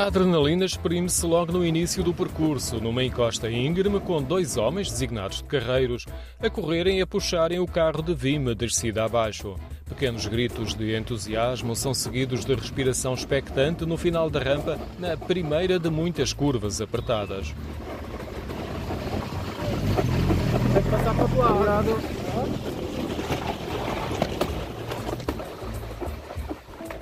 A adrenalina exprime-se logo no início do percurso, numa encosta íngreme com dois homens designados de carreiros a correrem e a puxarem o carro de Vime descida abaixo. Pequenos gritos de entusiasmo são seguidos de respiração expectante no final da rampa, na primeira de muitas curvas apertadas. Tem que passar para o lado.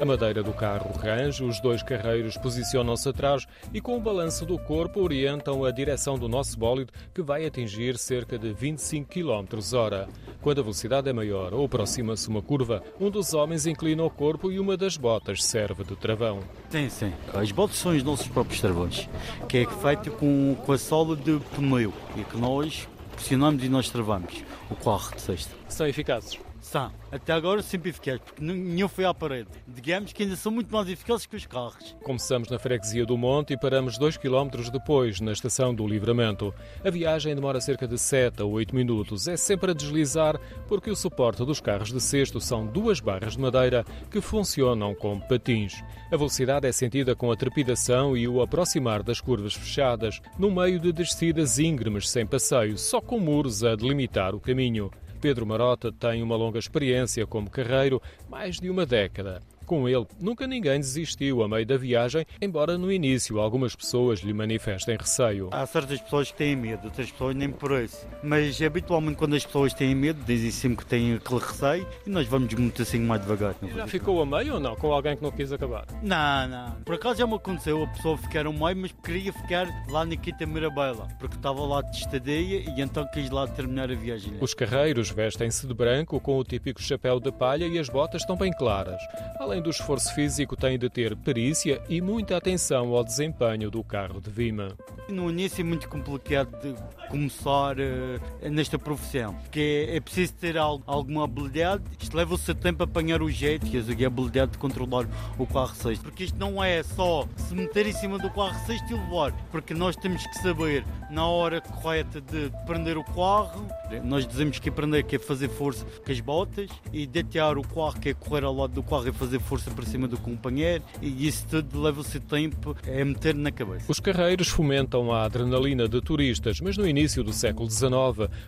A madeira do carro range, os dois carreiros posicionam-se atrás e, com o balanço do corpo, orientam a direção do nosso bólido, que vai atingir cerca de 25 km hora. Quando a velocidade é maior ou aproxima-se uma curva, um dos homens inclina o corpo e uma das botas serve de travão. Sim, sim. As botas são os nossos próprios travões, que é feito com, com a sola de pneu e que nós pressionamos e nós travamos o carro de sexta. São eficazes? São. Até agora sempre eficazes, porque nenhum foi à parede. Digamos que ainda são muito mais eficazes que os carros. Começamos na freguesia do Monte e paramos 2 km depois, na estação do Livramento. A viagem demora cerca de 7 a 8 minutos. É sempre a deslizar, porque o suporte dos carros de cesto são duas barras de madeira que funcionam como patins. A velocidade é sentida com a trepidação e o aproximar das curvas fechadas, no meio de descidas íngremes sem passeio, só com muros a delimitar o caminho. Pedro Marota tem uma longa experiência como carreiro, mais de uma década. Com ele, nunca ninguém desistiu a meio da viagem, embora no início algumas pessoas lhe manifestem receio. Há certas pessoas que têm medo, outras pessoas nem por isso. Mas habitualmente quando as pessoas têm medo, dizem sempre que têm aquele receio e nós vamos muito assim mais devagar. Já ficou a meio ou não? Com alguém que não quis acabar? Não, não. Por acaso já me aconteceu a pessoa ficar a meio, mas queria ficar lá na Quinta Mirabela, porque estava lá de estadia e então quis lá terminar a viagem. Os carreiros vestem-se de branco com o típico chapéu de palha e as botas estão bem claras. Além além do esforço físico, tem de ter perícia e muita atenção ao desempenho do carro de Vima. No início é muito complicado de começar uh, nesta profissão, porque é, é preciso ter algo, alguma habilidade. Isto leva o seu tempo a apanhar o jeito e a habilidade de controlar o carro 6. Porque isto não é só se meter em cima do carro 6 e levar, porque nós temos que saber na hora correta de prender o carro. Nós dizemos que é prender, que é fazer força com as botas e detear o carro, que é correr ao lado do carro e fazer força para cima do companheiro e isso tudo leva-se tempo a meter na cabeça. Os carreiros fomentam a adrenalina de turistas, mas no início do século XIX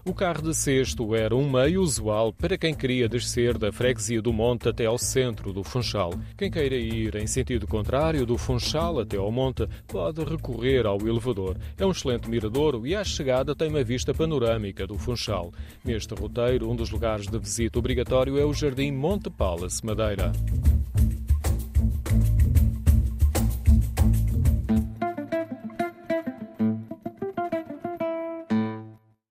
o carro de cesto era um meio usual para quem queria descer da freguesia do Monte até ao centro do Funchal. Quem queira ir em sentido contrário do Funchal até ao Monte pode recorrer ao elevador. É um excelente miradouro e à chegada tem uma vista panorâmica do Funchal. Neste roteiro, um dos lugares de visita obrigatório é o Jardim Monte Palace, Madeira.